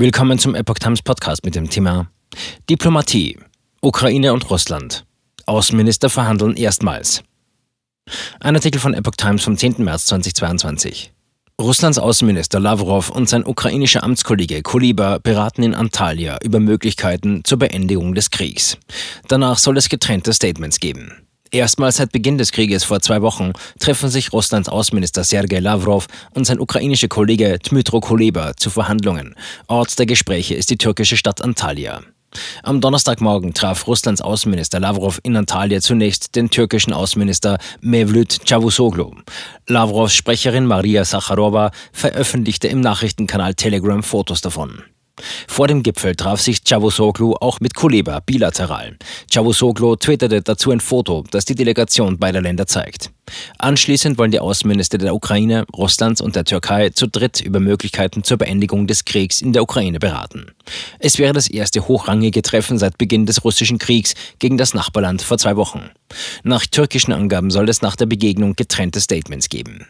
Willkommen zum Epoch Times Podcast mit dem Thema Diplomatie. Ukraine und Russland. Außenminister verhandeln erstmals. Ein Artikel von Epoch Times vom 10. März 2022. Russlands Außenminister Lavrov und sein ukrainischer Amtskollege Kuliba beraten in Antalya über Möglichkeiten zur Beendigung des Kriegs. Danach soll es getrennte Statements geben. Erstmals seit Beginn des Krieges vor zwei Wochen treffen sich Russlands Außenminister Sergei Lavrov und sein ukrainischer Kollege Dmytro Kuleba zu Verhandlungen. Ort der Gespräche ist die türkische Stadt Antalya. Am Donnerstagmorgen traf Russlands Außenminister Lavrov in Antalya zunächst den türkischen Außenminister Mevlüt Cavusoglu. Lavrovs Sprecherin Maria Sacharowa veröffentlichte im Nachrichtenkanal Telegram Fotos davon. Vor dem Gipfel traf sich Cavusoglu auch mit Kuleba bilateral. Cavusoglu twitterte dazu ein Foto, das die Delegation beider Länder zeigt. Anschließend wollen die Außenminister der Ukraine, Russlands und der Türkei zu dritt über Möglichkeiten zur Beendigung des Kriegs in der Ukraine beraten. Es wäre das erste hochrangige Treffen seit Beginn des russischen Kriegs gegen das Nachbarland vor zwei Wochen. Nach türkischen Angaben soll es nach der Begegnung getrennte Statements geben.